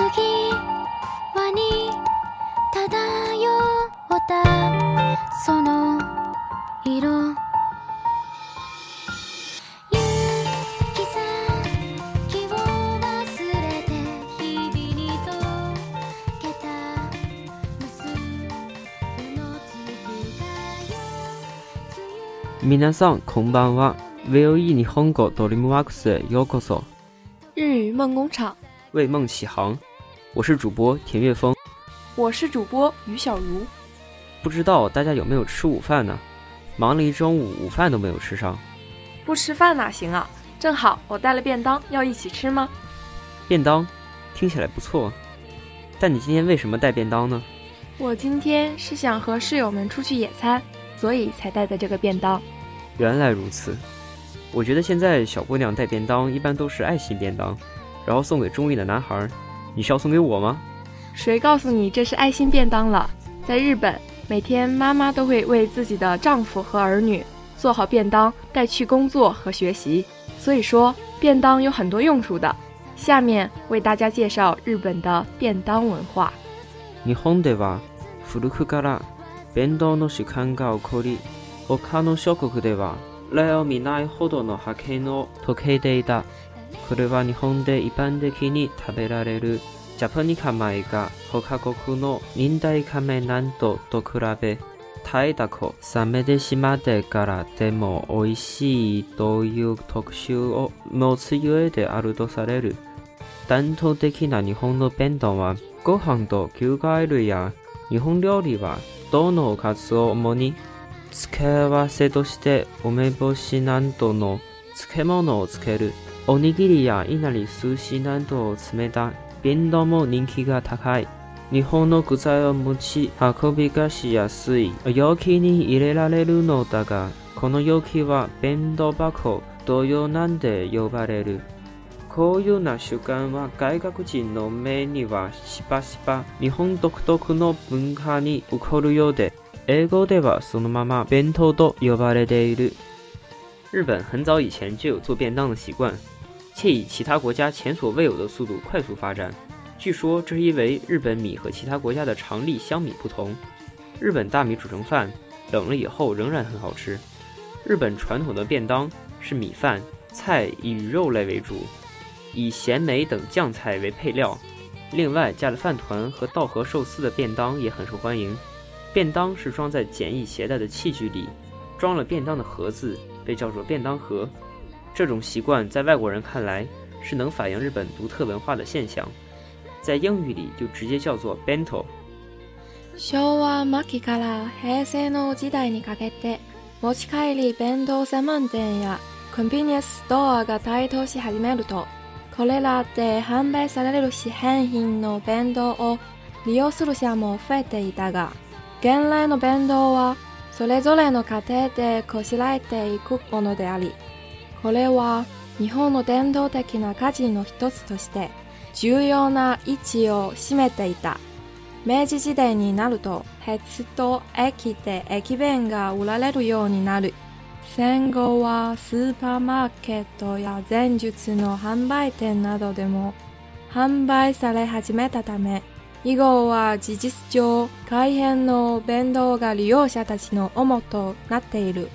次はに漂ったその色皆さん、こんばんは。VOE 日本語ドリームワークスへようこそ。日语梦工厂。为梦起航。我是主播田月峰，我是主播于小茹。不知道大家有没有吃午饭呢？忙了一中午，午饭都没有吃上。不吃饭哪行啊！正好我带了便当，要一起吃吗？便当，听起来不错。但你今天为什么带便当呢？我今天是想和室友们出去野餐，所以才带的这个便当。原来如此。我觉得现在小姑娘带便当一般都是爱心便当，然后送给中意的男孩。你是要送给我吗？谁告诉你这是爱心便当了？在日本，每天妈妈都会为自己的丈夫和儿女做好便当，带去工作和学习。所以说，便当有很多用处的。下面为大家介绍日本的便当文化。これは日本で一般的に食べられるジャパニカ米が他国の明太メなんとと比べ耐えた子冷めてしまってからでも美味しいという特集を持つゆえであるとされる伝統的な日本の弁当はご飯と牛貝類や日本料理はどのおかずを主に付け合わせとして梅干しなどの漬物をつけるおにぎりやいなり寿司など冷たい弁当も人気が高い。日本の具材を持ち運びがしやすい容器に入れられるのだが、この容器は弁当箱同様なんで呼ばれる。こういうな習慣は外国人の目にはしばしば日本独特の文化に起こるようで、英語ではそのまま弁当と呼ばれている。日本很早以前就有做便当の习惯，且以其他国家前所未有的速度快速发展。据说这是因为日本米和其他国家的长粒香米不同。日本大米煮成饭，冷了以后仍然很好吃。日本传统的便当是米饭菜以肉类为主，以咸梅等酱菜为配料，另外加了饭团和稻荷寿司的便当也很受欢迎。便当是装在简易携带的器具里，装了便当的盒子被叫做便当盒。这种习惯在外国人看来是能反映日本独特文化的现象，在英语里就直接叫做 bento。昭和末期から平成の時代にかけて、持ち帰り弁当専門店やコンビニエンスストアが台頭し始めると、これらで販売される市販品の弁当を利用する者も増えていたが、現来の弁当はそれぞれの家庭でこしらえていくものであり。これは日本の伝統的な家事の一つとして重要な位置を占めていた。明治時代になると鉄と駅で駅弁が売られるようになる。戦後はスーパーマーケットや前述の販売店などでも販売され始めたため、以後は事実上改変の弁当が利用者たちの主となっている。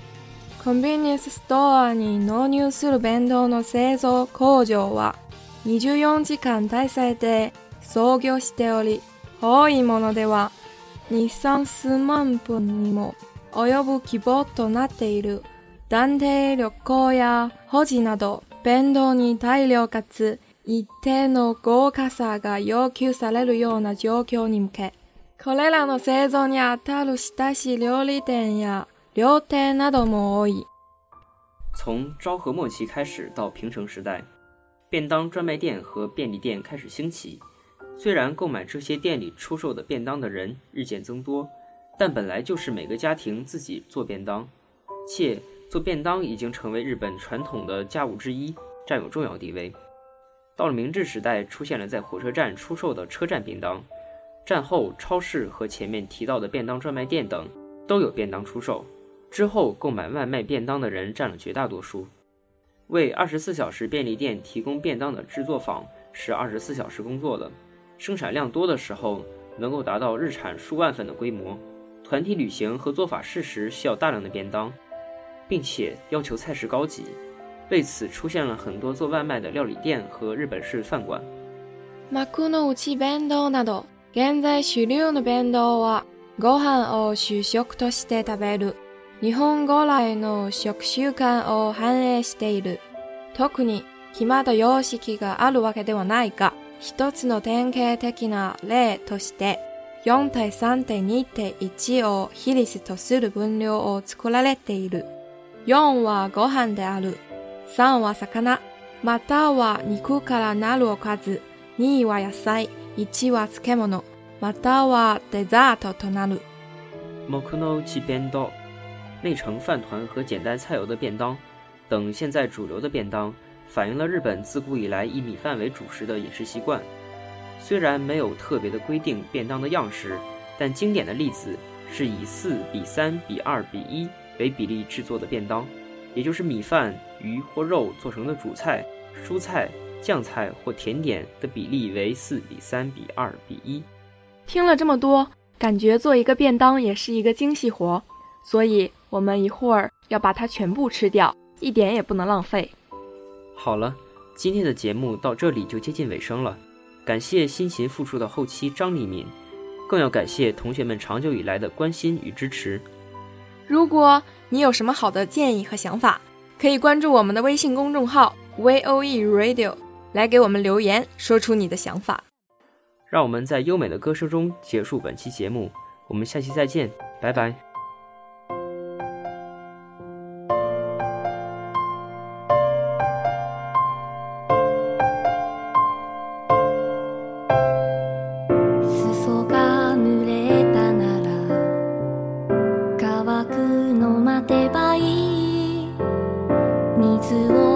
コンビニエンスストアに納入する弁当の製造工場は24時間体制で創業しており、多いものでは日産数万分にも及ぶ希望となっている断定旅行や保持など弁当に大量かつ一定の豪華さが要求されるような状況に向け、これらの製造にあたる親しい料理店や从昭和末期开始到平成时代，便当专卖店和便利店开始兴起。虽然购买这些店里出售的便当的人日渐增多，但本来就是每个家庭自己做便当，且做便当已经成为日本传统的家务之一，占有重要地位。到了明治时代，出现了在火车站出售的车站便当。战后，超市和前面提到的便当专卖店等都有便当出售。之后购买外卖便当的人占了绝大多数。为二十四小时便利店提供便当的制作坊是二十四小时工作的，生产量多的时候能够达到日产数万份的规模。团体旅行和做法事时需要大量的便当，并且要求菜式高级，为此出现了很多做外卖的料理店和日本式饭馆。マクノウチ弁当など現在主流の弁当はご飯を主食として食べる。日本語来の食習慣を反映している。特に決まった様式があるわけではないが、一つの典型的な例として、4対3対2対1を比率とする分量を作られている。4はご飯である。3は魚。または肉からなるおかず。2は野菜。1は漬物。またはデザートとなる。の弁当。内城饭团和简单菜油的便当等现在主流的便当，反映了日本自古以来以米饭为主食的饮食习惯。虽然没有特别的规定便当的样式，但经典的例子是以四比三比二比一为比例制作的便当，也就是米饭、鱼或肉做成的主菜、蔬菜、酱菜或甜点的比例为四比三比二比一。听了这么多，感觉做一个便当也是一个精细活，所以。我们一会儿要把它全部吃掉，一点也不能浪费。好了，今天的节目到这里就接近尾声了。感谢辛勤付出的后期张立民，更要感谢同学们长久以来的关心与支持。如果你有什么好的建议和想法，可以关注我们的微信公众号 V O E Radio 来给我们留言，说出你的想法。让我们在优美的歌声中结束本期节目，我们下期再见，拜拜。你自我。